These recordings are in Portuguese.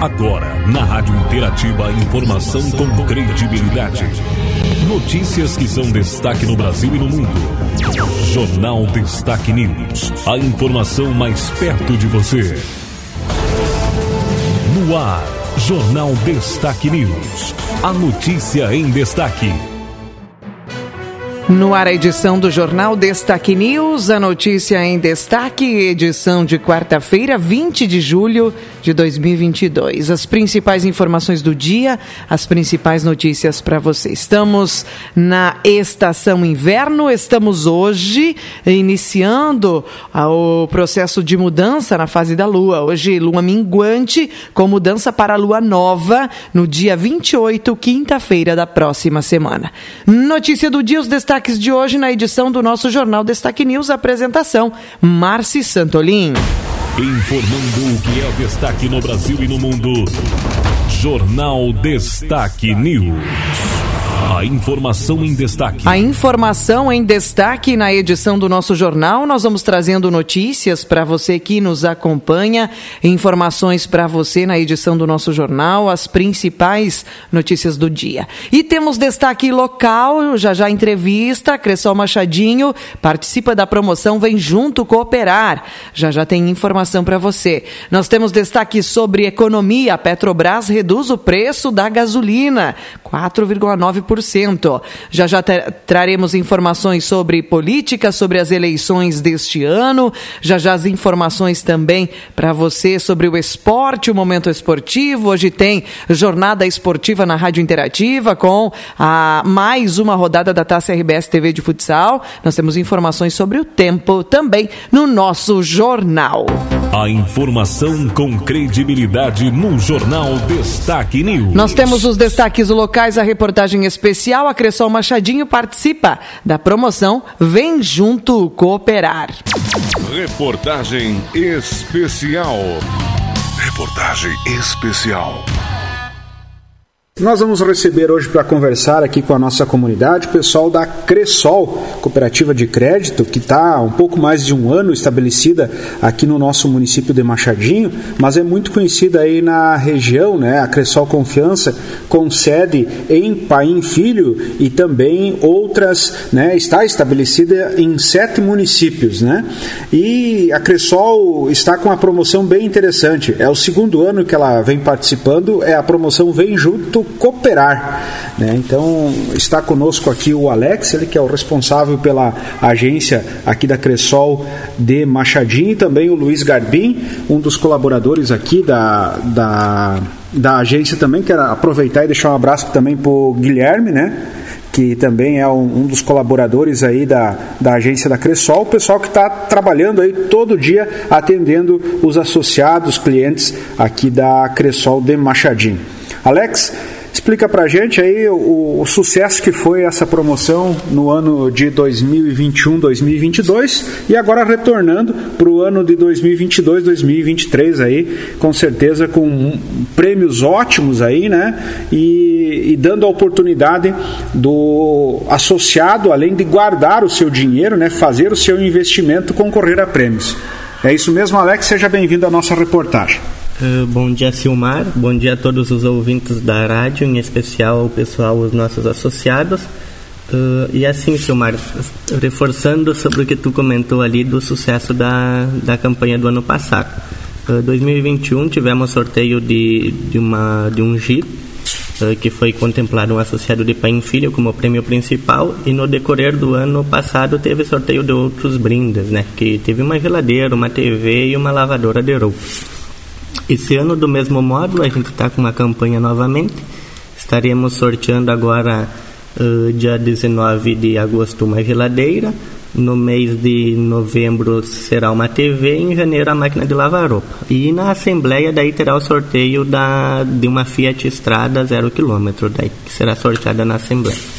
Agora, na Rádio Interativa, informação com credibilidade. Notícias que são destaque no Brasil e no mundo. Jornal Destaque News. A informação mais perto de você. No ar, Jornal Destaque News. A notícia em destaque. No ar, a edição do Jornal Destaque News, a notícia em destaque, edição de quarta-feira, 20 de julho de 2022. As principais informações do dia, as principais notícias para você. Estamos na estação inverno, estamos hoje iniciando o processo de mudança na fase da lua. Hoje, lua minguante, com mudança para a lua nova, no dia 28, quinta-feira da próxima semana. Notícia do dia, os destaques destaques de hoje na edição do nosso Jornal Destaque News. Apresentação: Marci Santolin. Informando o que é destaque no Brasil e no mundo. Jornal Destaque News. A informação em destaque. A informação em destaque na edição do nosso jornal. Nós vamos trazendo notícias para você que nos acompanha, informações para você na edição do nosso jornal, as principais notícias do dia. E temos destaque local, já já entrevista, Cressol Machadinho participa da promoção Vem Junto Cooperar. Já já tem informação para você. Nós temos destaque sobre economia. Petrobras reduz o preço da gasolina, 4,9%. Já já traremos informações sobre política, sobre as eleições deste ano. Já já as informações também para você sobre o esporte, o momento esportivo. Hoje tem jornada esportiva na Rádio Interativa com a mais uma rodada da Taça RBS TV de futsal. Nós temos informações sobre o tempo também no nosso jornal. A informação com credibilidade no Jornal Destaque News. Nós temos os destaques locais, a reportagem especial especial, a Cressol Machadinho participa da promoção Vem Junto Cooperar. Reportagem especial. Reportagem especial. Nós vamos receber hoje para conversar aqui com a nossa comunidade o pessoal da Cressol, cooperativa de crédito, que está há um pouco mais de um ano estabelecida aqui no nosso município de Machadinho, mas é muito conhecida aí na região, né? A Cressol Confiança, com sede em Paim Filho e também outras, né? Está estabelecida em sete municípios, né? E a Cressol está com uma promoção bem interessante. É o segundo ano que ela vem participando, é a promoção Vem Junto cooperar. Né? Então, está conosco aqui o Alex, ele que é o responsável pela agência aqui da Cressol de Machadinho, e também o Luiz Garbim, um dos colaboradores aqui da, da, da agência também. Quero aproveitar e deixar um abraço também para o Guilherme, né? que também é um, um, dos colaboradores aí da, da agência da Cressol, o pessoal que está trabalhando aí todo dia atendendo os associados, clientes aqui da Cressol de Machadinho. Alex, Explica pra gente aí o, o, sucesso que foi essa promoção no ano de 2021, 2022 e agora retornando para o ano de 2022, 2023 aí, com certeza com prêmios ótimos aí, né? E, e dando a oportunidade do associado, além de guardar o seu dinheiro, né? Fazer o seu investimento, concorrer a prêmios. É isso mesmo, Alex. Seja bem-vindo à nossa reportagem. Uh, bom dia, Silmar. Bom dia a todos os ouvintes da rádio, em especial o pessoal, os nossos associados. Uh, e assim, Silmar, reforçando sobre o que tu comentou ali do sucesso da, da campanha do ano passado. Uh, 2021 tivemos sorteio de, de, uma, de um Jeep, uh, que foi contemplado um associado de pai e filho como prêmio principal, e no decorrer do ano passado teve sorteio de outros brindes, né? Que teve uma geladeira, uma TV e uma lavadora de roupa. Esse ano, do mesmo modo, a gente está com uma campanha novamente. Estaremos sorteando agora, uh, dia 19 de agosto, uma geladeira. No mês de novembro será uma TV, em janeiro a máquina de lavar roupa. E na Assembleia daí terá o sorteio da, de uma Fiat Estrada zero quilômetro, daí que será sorteada na Assembleia.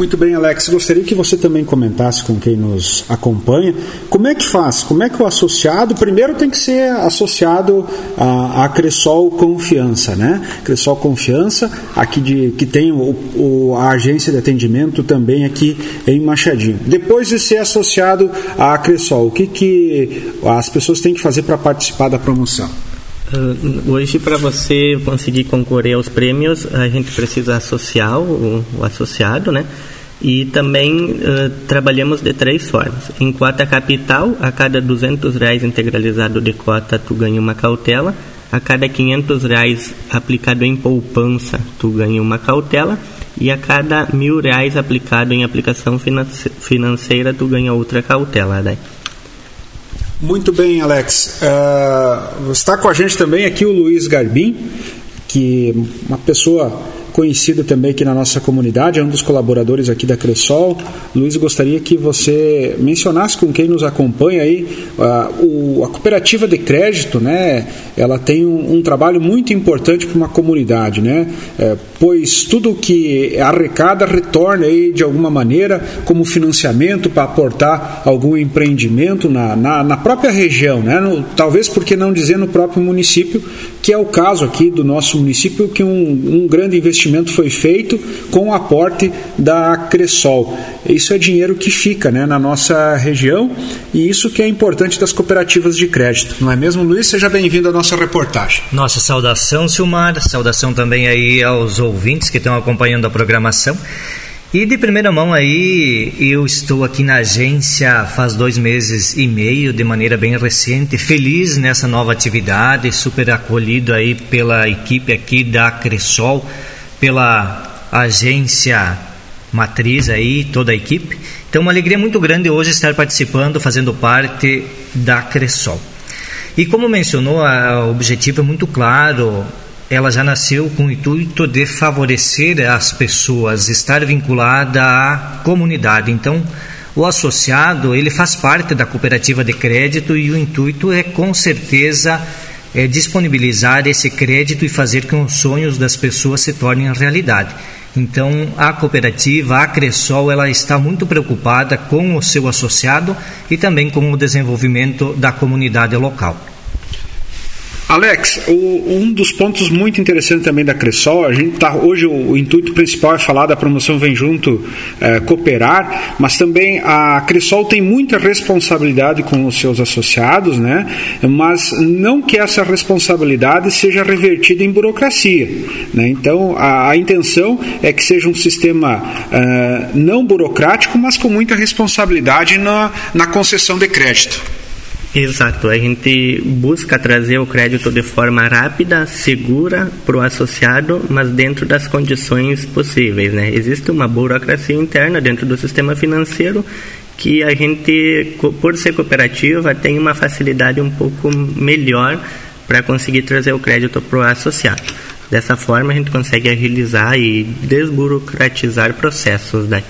Muito bem, Alex. Gostaria que você também comentasse com quem nos acompanha como é que faz, como é que o associado, primeiro tem que ser associado à, à Cressol Confiança, né? Cressol Confiança, aqui de, que tem o, o, a agência de atendimento também aqui em Machadinho. Depois de ser associado à Cressol, o que, que as pessoas têm que fazer para participar da promoção? Uh, hoje, para você conseguir concorrer aos prêmios, a gente precisa associar o, o associado, né? E também uh, trabalhamos de três formas. Em cota capital, a cada 200 reais integralizado de cota, tu ganha uma cautela. A cada 500 reais aplicado em poupança, tu ganha uma cautela. E a cada mil reais aplicado em aplicação financeira, tu ganha outra cautela. Né? Muito bem, Alex. Uh, está com a gente também aqui o Luiz Garbim, que é uma pessoa conhecido também aqui na nossa comunidade, é um dos colaboradores aqui da Cressol. Luiz, gostaria que você mencionasse com quem nos acompanha aí uh, o, a cooperativa de crédito, né? Ela tem um, um trabalho muito importante para uma comunidade, né? É, pois tudo que arrecada retorna aí de alguma maneira como financiamento para aportar algum empreendimento na, na, na própria região, né? No, talvez porque não dizer no próprio município, que é o caso aqui do nosso município, que um, um grande investimento foi feito com o aporte da Cressol. Isso é dinheiro que fica né, na nossa região e isso que é importante das cooperativas de crédito. Não é mesmo, Luiz? Seja bem-vindo à nossa reportagem. Nossa saudação, Silmar. Saudação também aí aos ouvintes que estão acompanhando a programação. E de primeira mão aí, eu estou aqui na agência faz dois meses e meio, de maneira bem recente, feliz nessa nova atividade, super acolhido aí pela equipe aqui da Cressol pela agência matriz aí, toda a equipe. Então, uma alegria muito grande hoje estar participando, fazendo parte da Cressol. E como mencionou, o objetivo é muito claro. Ela já nasceu com o intuito de favorecer as pessoas, estar vinculada à comunidade. Então, o associado ele faz parte da cooperativa de crédito e o intuito é com certeza é, disponibilizar esse crédito e fazer com que os sonhos das pessoas se tornem realidade. Então, a cooperativa, a Cressol, ela está muito preocupada com o seu associado e também com o desenvolvimento da comunidade local. Alex, o, um dos pontos muito interessantes também da Cressol, a gente tá hoje o, o intuito principal é falar da promoção Vem Junto é, Cooperar, mas também a Cressol tem muita responsabilidade com os seus associados, né? Mas não que essa responsabilidade seja revertida em burocracia, né? Então a, a intenção é que seja um sistema é, não burocrático, mas com muita responsabilidade na, na concessão de crédito. Exato, a gente busca trazer o crédito de forma rápida, segura para o associado, mas dentro das condições possíveis. Né? Existe uma burocracia interna dentro do sistema financeiro que a gente, por ser cooperativa, tem uma facilidade um pouco melhor para conseguir trazer o crédito para o associado. Dessa forma, a gente consegue agilizar e desburocratizar processos. Né?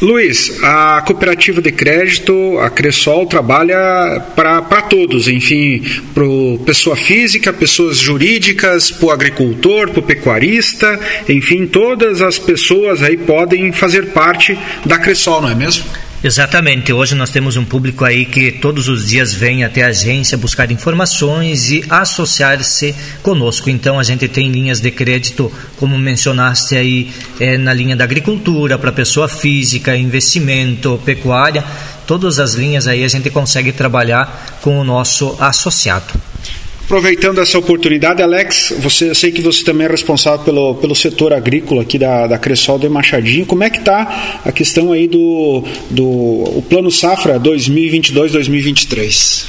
Luiz, a cooperativa de crédito, a Cressol, trabalha para todos, enfim, para pessoa física, pessoas jurídicas, para o agricultor, para o pecuarista, enfim, todas as pessoas aí podem fazer parte da Cressol, não é mesmo? Exatamente. Hoje nós temos um público aí que todos os dias vem até a agência buscar informações e associar-se conosco. Então a gente tem linhas de crédito, como mencionaste aí, é, na linha da agricultura, para pessoa física, investimento, pecuária. Todas as linhas aí a gente consegue trabalhar com o nosso associado. Aproveitando essa oportunidade, Alex, você, eu sei que você também é responsável pelo, pelo setor agrícola aqui da, da Cressol de Machadinho. Como é que está a questão aí do, do o Plano Safra 2022-2023?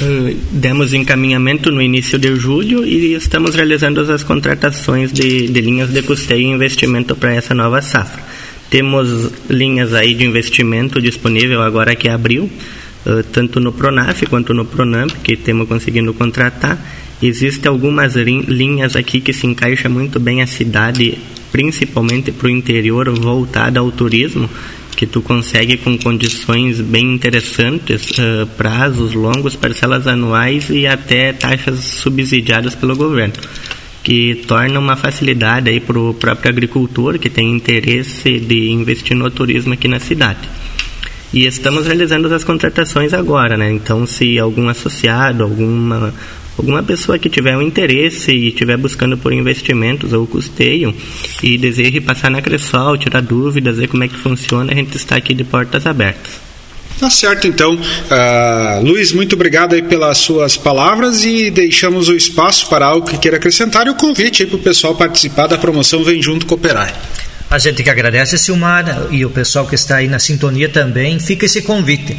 Uh, demos encaminhamento no início de julho e estamos realizando as contratações de, de linhas de custeio e investimento para essa nova safra. Temos linhas aí de investimento disponível agora que abriu, uh, tanto no Pronaf quanto no Pronamp, que temos conseguindo contratar. Existem algumas linhas aqui que se encaixam muito bem a cidade, principalmente para o interior, voltada ao turismo, que tu consegue com condições bem interessantes, uh, prazos longos, parcelas anuais e até taxas subsidiadas pelo governo, que torna uma facilidade aí para o próprio agricultor que tem interesse de investir no turismo aqui na cidade. E estamos realizando as contratações agora, né? Então, se algum associado, alguma alguma pessoa que tiver um interesse e estiver buscando por investimentos ou custeio e deseje passar na Cressol, tirar dúvidas, ver como é que funciona, a gente está aqui de portas abertas. Tá certo, então. Uh, Luiz, muito obrigado aí pelas suas palavras e deixamos o espaço para algo que queira acrescentar e o convite aí para o pessoal participar da promoção Vem Junto Cooperar. A gente que agradece, Silmar, e o pessoal que está aí na sintonia também, fica esse convite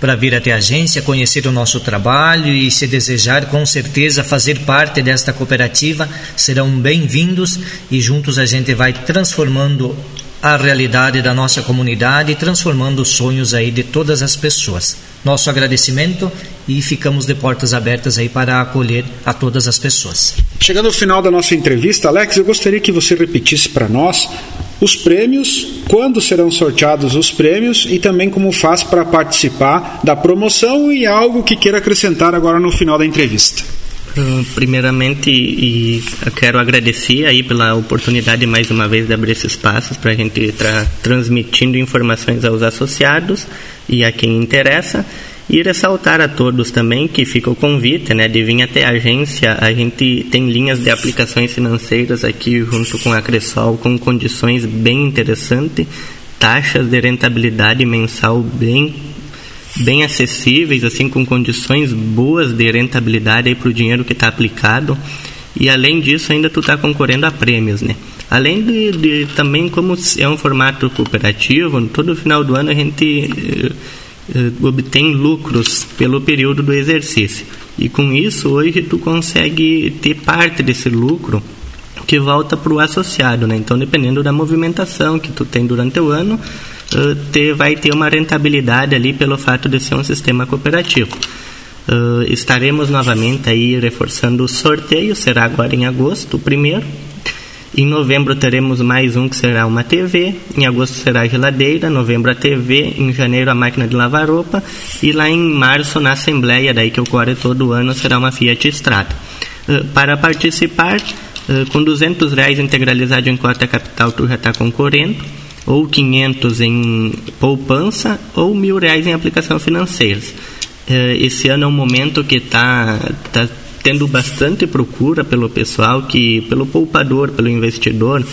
para vir até a agência, conhecer o nosso trabalho e, se desejar, com certeza fazer parte desta cooperativa, serão bem-vindos e juntos a gente vai transformando a realidade da nossa comunidade e transformando os sonhos aí de todas as pessoas. Nosso agradecimento e ficamos de portas abertas aí para acolher a todas as pessoas. Chegando ao final da nossa entrevista, Alex, eu gostaria que você repetisse para nós os prêmios, quando serão sorteados os prêmios e também como faz para participar da promoção e algo que queira acrescentar agora no final da entrevista. Uh, primeiramente, e quero agradecer aí pela oportunidade mais uma vez de abrir esses espaços para a gente estar transmitindo informações aos associados e a quem interessa. E ressaltar a todos também que fica o convite né, de vir até a agência. A gente tem linhas de aplicações financeiras aqui junto com a Cressol com condições bem interessantes, taxas de rentabilidade mensal bem bem acessíveis, assim com condições boas de rentabilidade para o dinheiro que está aplicado. E além disso, ainda tu está concorrendo a prêmios, né? Além de, de, também como é um formato cooperativo, todo final do ano a gente eh, obtém lucros pelo período do exercício. E com isso, hoje, tu consegue ter parte desse lucro que volta para o associado. Né? Então, dependendo da movimentação que tu tem durante o ano, uh, vai ter uma rentabilidade ali pelo fato de ser um sistema cooperativo. Uh, estaremos novamente aí reforçando o sorteio, será agora em agosto, o primeiro, em novembro teremos mais um que será uma TV, em agosto será a geladeira, novembro a TV, em janeiro a máquina de lavar roupa e lá em março na Assembleia, daí que ocorre todo ano, será uma Fiat Strada. Uh, para participar, uh, com 200 reais integralizado em cota capital tu já está concorrendo, ou 500 em poupança, ou mil reais em aplicação financeira. Uh, esse ano é um momento que está tá tendo bastante procura pelo pessoal, que pelo poupador, pelo investidor,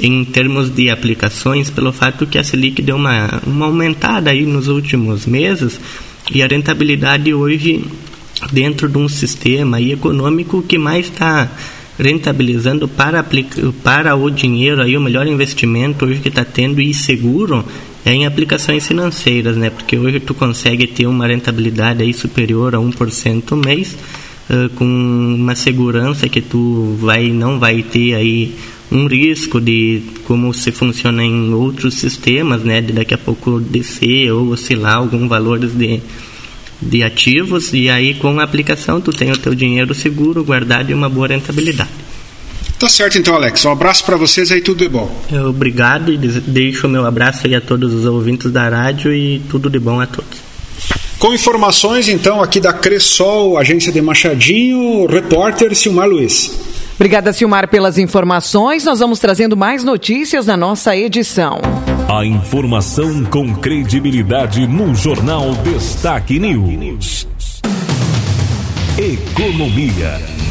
em termos de aplicações, pelo fato que a Selic deu uma, uma aumentada aí nos últimos meses e a rentabilidade hoje dentro de um sistema econômico que mais está rentabilizando para, para o dinheiro aí o melhor investimento hoje que está tendo e seguro é em aplicações financeiras, né? Porque hoje tu consegue ter uma rentabilidade aí superior a 1% mês uh, com uma segurança que tu vai não vai ter aí um risco de como se funciona em outros sistemas, né, de daqui a pouco descer ou oscilar algum valores de de ativos e aí com a aplicação tu tem o teu dinheiro seguro, guardado e uma boa rentabilidade. Tá certo então, Alex. Um abraço para vocês aí, tudo de bom. Obrigado e deixo o meu abraço aí a todos os ouvintes da rádio e tudo de bom a todos. Com informações, então, aqui da Cressol, agência de Machadinho, repórter Silmar Luiz. Obrigada, Silmar, pelas informações. Nós vamos trazendo mais notícias na nossa edição. A informação com credibilidade no Jornal Destaque News. Economia.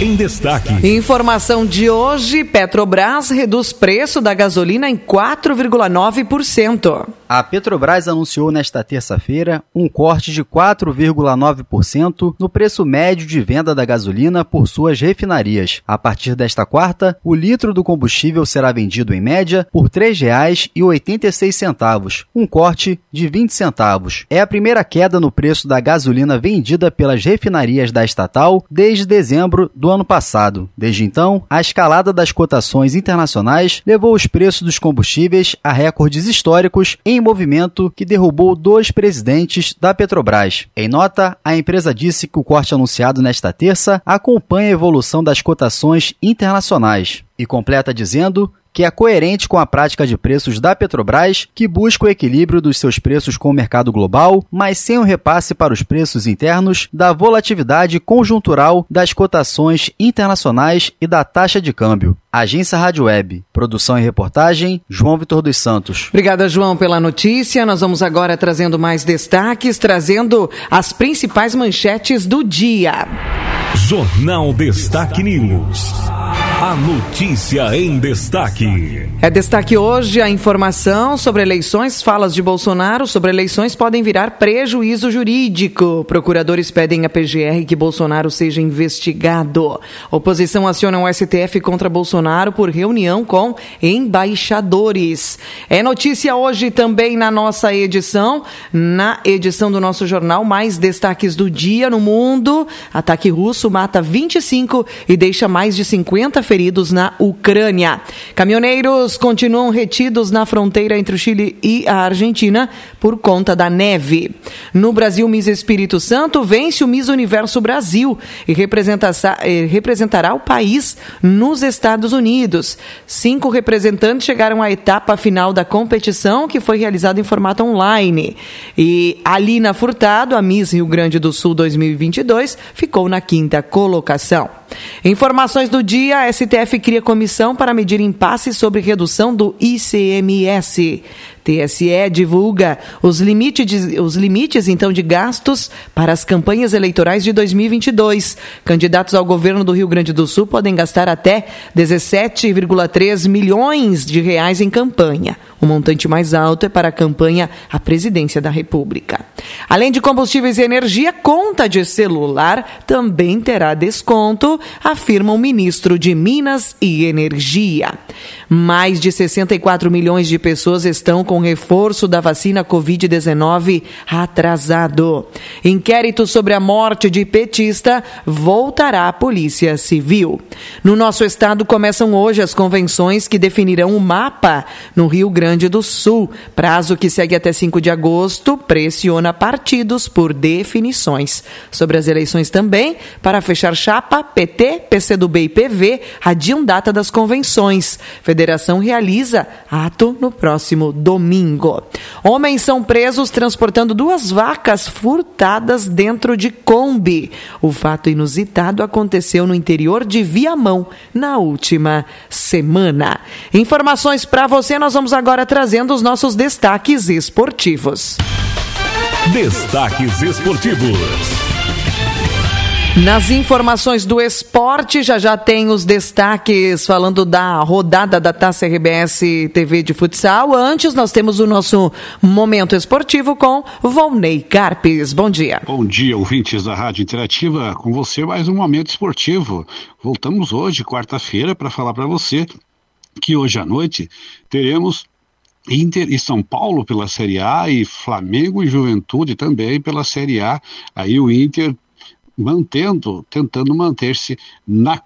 Em destaque. Informação de hoje: Petrobras reduz preço da gasolina em 4,9%. A Petrobras anunciou nesta terça-feira um corte de 4,9% no preço médio de venda da gasolina por suas refinarias. A partir desta quarta, o litro do combustível será vendido em média por R$ 3,86, um corte de 20 centavos. É a primeira queda no preço da gasolina vendida pelas refinarias da estatal desde dezembro do ano passado. Desde então, a escalada das cotações internacionais levou os preços dos combustíveis a recordes históricos em movimento que derrubou dois presidentes da Petrobras. Em nota, a empresa disse que o corte anunciado nesta terça acompanha a evolução das cotações internacionais e completa dizendo que é coerente com a prática de preços da Petrobras, que busca o equilíbrio dos seus preços com o mercado global, mas sem o repasse para os preços internos da volatilidade conjuntural das cotações internacionais e da taxa de câmbio. Agência Rádio Web. Produção e reportagem, João Vitor dos Santos. Obrigada, João, pela notícia. Nós vamos agora trazendo mais destaques, trazendo as principais manchetes do dia. Jornal Destaque News. A notícia em destaque. É destaque hoje a informação sobre eleições. Falas de Bolsonaro sobre eleições podem virar prejuízo jurídico. Procuradores pedem à PGR que Bolsonaro seja investigado. Oposição aciona o STF contra Bolsonaro por reunião com embaixadores. É notícia hoje também na nossa edição, na edição do nosso jornal, mais destaques do dia no mundo. Ataque russo mata 25 e deixa mais de 50 feridos feridos na Ucrânia. Caminhoneiros continuam retidos na fronteira entre o Chile e a Argentina por conta da neve. No Brasil, Miss Espírito Santo vence o Miss Universo Brasil e representará o país nos Estados Unidos. Cinco representantes chegaram à etapa final da competição, que foi realizada em formato online. E Alina Furtado, a Miss Rio Grande do Sul 2022, ficou na quinta colocação. Informações do dia: STF cria comissão para medir impasse sobre redução do ICMS. TSE divulga os limites, os limites, então, de gastos para as campanhas eleitorais de 2022. Candidatos ao governo do Rio Grande do Sul podem gastar até 17,3 milhões de reais em campanha. O montante mais alto é para a campanha à presidência da República. Além de combustíveis e energia, conta de celular também terá desconto, afirma o ministro de Minas e Energia. Mais de 64 milhões de pessoas estão com reforço da vacina Covid-19 atrasado. Inquérito sobre a morte de petista voltará à Polícia Civil. No nosso estado começam hoje as convenções que definirão o mapa no Rio Grande do Sul. Prazo que segue até 5 de agosto pressiona partidos por definições. Sobre as eleições também, para fechar chapa, PT, PCdoB e PV adiam data das convenções. Federação realiza ato no próximo domingo. Homens são presos transportando duas vacas furtadas dentro de Kombi. O fato inusitado aconteceu no interior de Viamão na última semana. Informações para você, nós vamos agora trazendo os nossos destaques esportivos. Destaques esportivos. Nas informações do esporte, já já tem os destaques falando da rodada da Taça RBS TV de futsal. Antes, nós temos o nosso momento esportivo com Volney Carpes. Bom dia. Bom dia, ouvintes da Rádio Interativa. Com você, mais um momento esportivo. Voltamos hoje, quarta-feira, para falar para você que hoje à noite teremos Inter e São Paulo pela Série A e Flamengo e Juventude também pela Série A. Aí o Inter mantendo, tentando manter-se na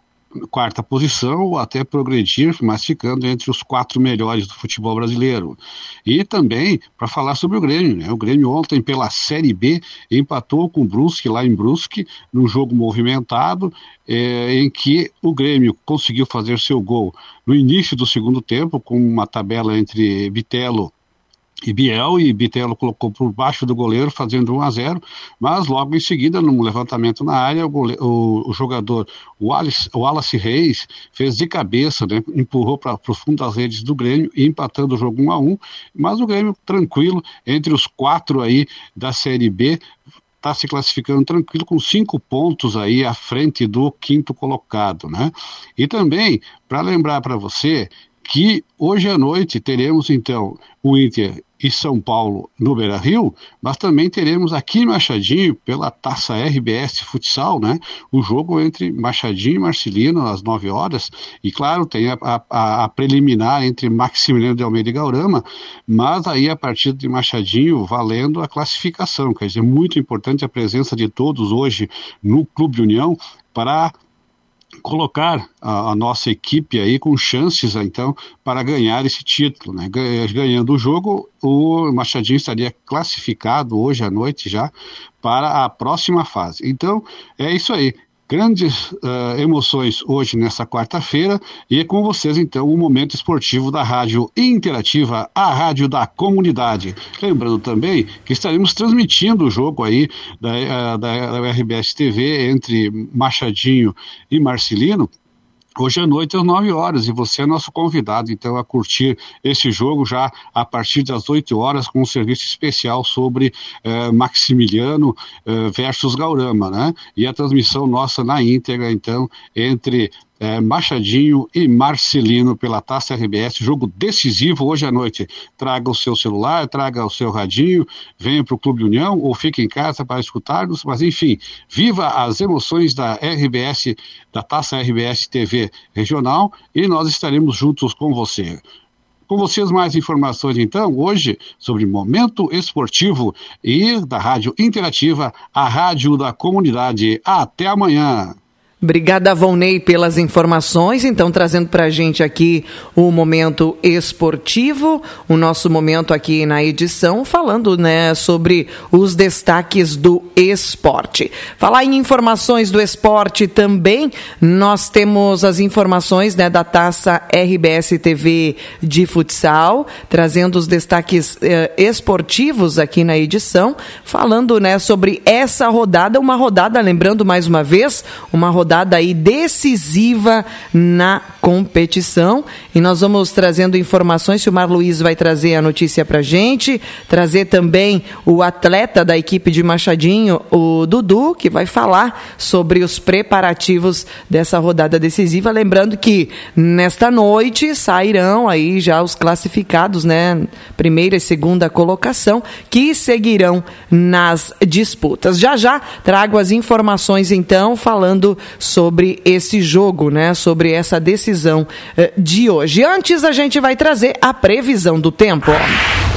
quarta posição ou até progredir, mas ficando entre os quatro melhores do futebol brasileiro. E também para falar sobre o Grêmio, né? O Grêmio ontem pela Série B empatou com o Brusque lá em Brusque, num jogo movimentado, é, em que o Grêmio conseguiu fazer seu gol no início do segundo tempo, com uma tabela entre Bitelo e Biel e Bitelo colocou por baixo do goleiro, fazendo 1 a 0 mas logo em seguida, num levantamento na área, o, goleiro, o, o jogador Wallace, Wallace Reis fez de cabeça, né, empurrou para o fundo das redes do Grêmio, empatando o jogo 1 a 1 mas o Grêmio tranquilo, entre os quatro aí da Série B, está se classificando tranquilo com cinco pontos aí à frente do quinto colocado, né? E também, para lembrar para você que hoje à noite teremos então o Inter e São Paulo no Beira Rio, mas também teremos aqui em Machadinho, pela taça RBS Futsal, né? O jogo entre Machadinho e Marcelino às 9 horas, e claro, tem a, a, a preliminar entre Maximiliano de Almeida e Gaurama, mas aí a partir de Machadinho valendo a classificação, quer dizer, muito importante a presença de todos hoje no Clube União para colocar a, a, nossa equipe aí com chances então para ganhar esse título, né? Ganhando o jogo, o Machadinho estaria classificado hoje à noite já para a próxima fase. Então é isso aí grandes uh, emoções hoje nessa quarta-feira e é com vocês então o momento esportivo da Rádio Interativa, a rádio da comunidade. Lembrando também que estaremos transmitindo o jogo aí da, uh, da, da RBS TV entre Machadinho e Marcelino hoje à noite às 9 horas e você é nosso convidado então a curtir esse jogo já a partir das 8 horas com um serviço especial sobre eh, Maximiliano eh, versus Gaurama, né? E a transmissão nossa na íntegra então entre é, Machadinho e Marcelino pela Taça RBS, jogo decisivo hoje à noite. Traga o seu celular, traga o seu radinho, venha para o Clube União ou fique em casa para escutar-nos, mas enfim, viva as emoções da RBS, da Taça RBS TV Regional e nós estaremos juntos com você. Com vocês mais informações então hoje sobre momento esportivo e da Rádio Interativa, a rádio da comunidade. Até amanhã. Obrigada, Volney, pelas informações. Então, trazendo para a gente aqui o momento esportivo, o nosso momento aqui na edição, falando né, sobre os destaques do esporte. Falar em informações do esporte também, nós temos as informações né, da taça RBS TV de futsal, trazendo os destaques eh, esportivos aqui na edição, falando né, sobre essa rodada, uma rodada, lembrando mais uma vez, uma rodada rodada aí decisiva na competição. E nós vamos trazendo informações. O Mar Luiz vai trazer a notícia para gente, trazer também o atleta da equipe de Machadinho, o Dudu, que vai falar sobre os preparativos dessa rodada decisiva. Lembrando que nesta noite sairão aí já os classificados, né? Primeira e segunda colocação, que seguirão nas disputas. Já já trago as informações então falando sobre esse jogo, né? Sobre essa decisão eh, de hoje. Antes a gente vai trazer a previsão do tempo.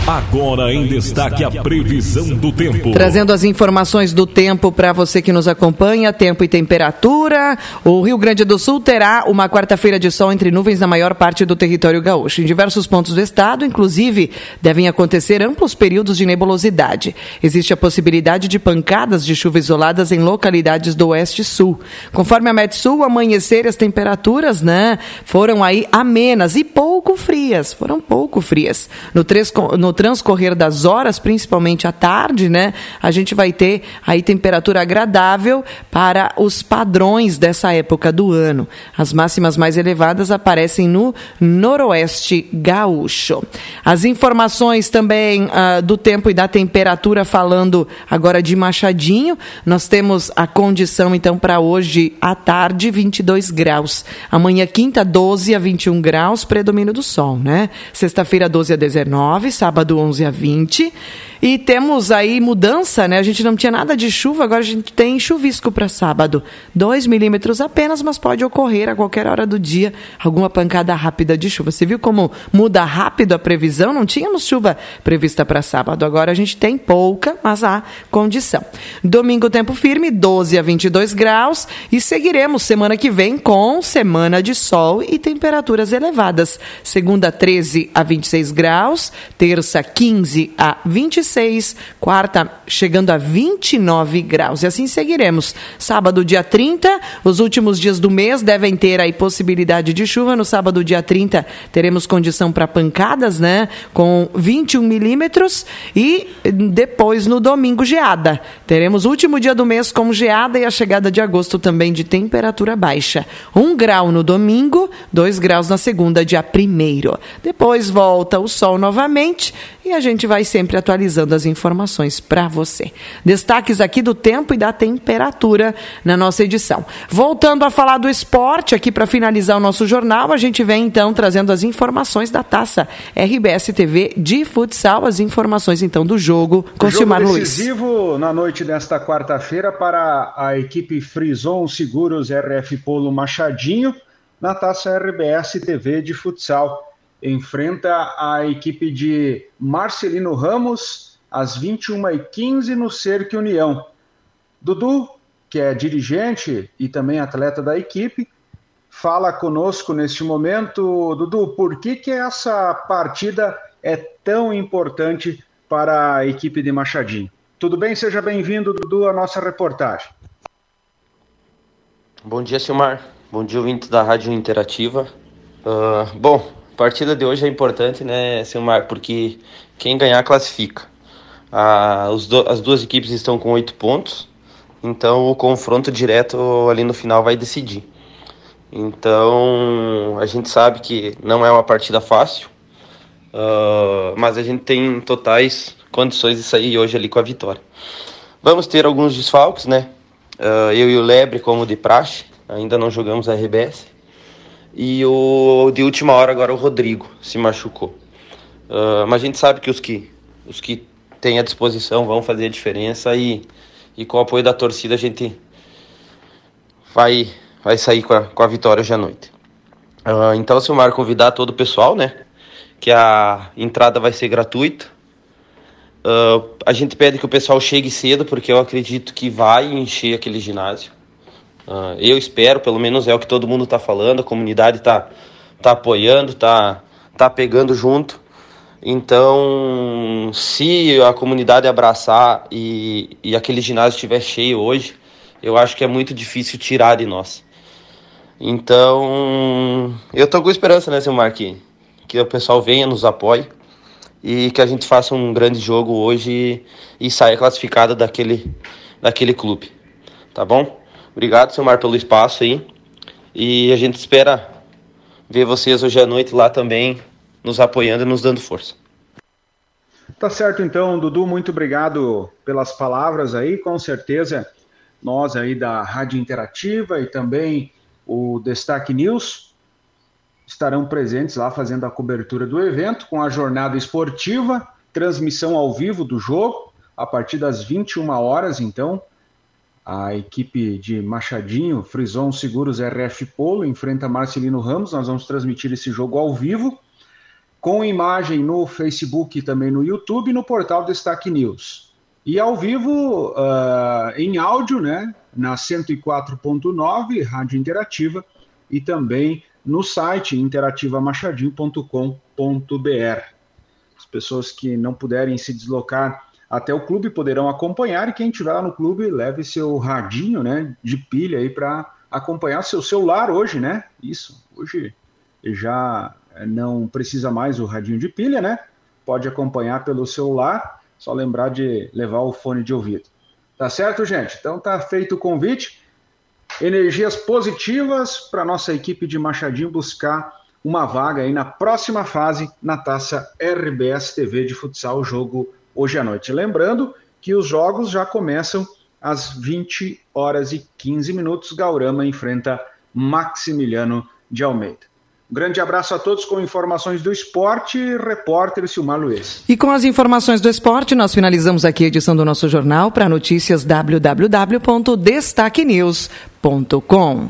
Agora em destaque a previsão do tempo. Trazendo as informações do tempo para você que nos acompanha, tempo e temperatura. O Rio Grande do Sul terá uma quarta-feira de sol entre nuvens na maior parte do território gaúcho. Em diversos pontos do estado, inclusive, devem acontecer amplos períodos de nebulosidade. Existe a possibilidade de pancadas de chuva isoladas em localidades do oeste e sul. Conforme a Metsul, amanhecer as temperaturas, né, foram aí amenas e pouco frias, foram pouco frias. No, tres, no transcorrer das horas, principalmente à tarde, né, a gente vai ter aí temperatura agradável para os padrões dessa época do ano. As máximas mais elevadas aparecem no noroeste gaúcho. As informações também uh, do tempo e da temperatura, falando agora de Machadinho, nós temos a condição então para hoje à tarde 22 graus. Amanhã quinta 12 a 21 graus, predomínio do sol, né? Sexta-feira 12 a 19, sábado do 11 a 20. E temos aí mudança, né? A gente não tinha nada de chuva, agora a gente tem chuvisco para sábado. 2 milímetros apenas, mas pode ocorrer a qualquer hora do dia alguma pancada rápida de chuva. Você viu como muda rápido a previsão? Não tínhamos chuva prevista para sábado, agora a gente tem pouca, mas há condição. Domingo, tempo firme, 12 a 22 graus. E seguiremos semana que vem com semana de sol e temperaturas elevadas. Segunda, 13 a 26 graus. Terça, 15 a 26 26, quarta chegando a 29 graus. E assim seguiremos. Sábado, dia 30, os últimos dias do mês devem ter aí possibilidade de chuva. No sábado, dia 30, teremos condição para pancadas, né? Com 21 milímetros. E depois, no domingo, geada. Teremos o último dia do mês com geada e a chegada de agosto também de temperatura baixa. Um grau no domingo, dois graus na segunda, dia primeiro. Depois volta o sol novamente e a gente vai sempre atualizando as informações para você. Destaques aqui do tempo e da temperatura na nossa edição. Voltando a falar do esporte, aqui para finalizar o nosso jornal, a gente vem então trazendo as informações da taça RBS TV de futsal, as informações então do jogo com o Silmar Luiz. decisivo na noite desta quarta-feira para a equipe Frison Seguros RF Polo Machadinho na taça RBS TV de futsal enfrenta a equipe de Marcelino Ramos às 21h15 no Cerque União. Dudu, que é dirigente e também atleta da equipe, fala conosco neste momento. Dudu, por que, que essa partida é tão importante para a equipe de Machadinho? Tudo bem? Seja bem-vindo, Dudu, à nossa reportagem. Bom dia, Silmar. Bom dia, ouvinte da Rádio Interativa. Uh, bom, partida de hoje é importante, né, Silmar, porque quem ganhar classifica. Ah, do, as duas equipes estão com oito pontos, então o confronto direto ali no final vai decidir. Então a gente sabe que não é uma partida fácil, uh, mas a gente tem totais condições de sair hoje ali com a vitória. Vamos ter alguns desfalques, né? Uh, eu e o Lebre, como de praxe, ainda não jogamos a RBS. E o de última hora agora o Rodrigo se machucou. Uh, mas a gente sabe que os que os que têm a disposição vão fazer a diferença e, e com o apoio da torcida a gente vai, vai sair com a, com a vitória hoje à noite. Uh, então, Silmar, convidar todo o pessoal, né? Que a entrada vai ser gratuita. Uh, a gente pede que o pessoal chegue cedo, porque eu acredito que vai encher aquele ginásio. Uh, eu espero, pelo menos é o que todo mundo está falando, a comunidade está tá apoiando, está tá pegando junto. Então, se a comunidade abraçar e, e aquele ginásio estiver cheio hoje, eu acho que é muito difícil tirar de nós. Então, eu tô com esperança, né, Silmar, que, que o pessoal venha, nos apoie e que a gente faça um grande jogo hoje e, e saia classificado daquele, daquele clube. Tá bom? Obrigado, Silmar, pelo espaço aí. E a gente espera ver vocês hoje à noite lá também, nos apoiando e nos dando força. Tá certo, então, Dudu, muito obrigado pelas palavras aí. Com certeza, nós aí da Rádio Interativa e também o Destaque News estarão presentes lá fazendo a cobertura do evento com a jornada esportiva, transmissão ao vivo do jogo a partir das 21 horas, então. A equipe de Machadinho, Frison Seguros RF Polo, enfrenta Marcelino Ramos. Nós vamos transmitir esse jogo ao vivo, com imagem no Facebook e também no YouTube no portal Destaque News. E ao vivo, uh, em áudio, né, na 104.9, Rádio Interativa, e também no site interativamachadinho.com.br. As pessoas que não puderem se deslocar até o clube poderão acompanhar e quem estiver lá no clube leve seu radinho, né, de pilha aí para acompanhar seu celular hoje, né? Isso, hoje já não precisa mais o radinho de pilha, né? Pode acompanhar pelo celular só lembrar de levar o fone de ouvido. Tá certo, gente? Então tá feito o convite. Energias positivas para nossa equipe de Machadinho buscar uma vaga aí na próxima fase na taça RBS TV de futsal, jogo hoje à noite. Lembrando que os jogos já começam às 20 horas e 15 minutos. Gaurama enfrenta Maximiliano de Almeida. Um grande abraço a todos com informações do esporte, repórter Silmar Luiz. E com as informações do esporte, nós finalizamos aqui a edição do nosso jornal para notícias www.destaquenews.com.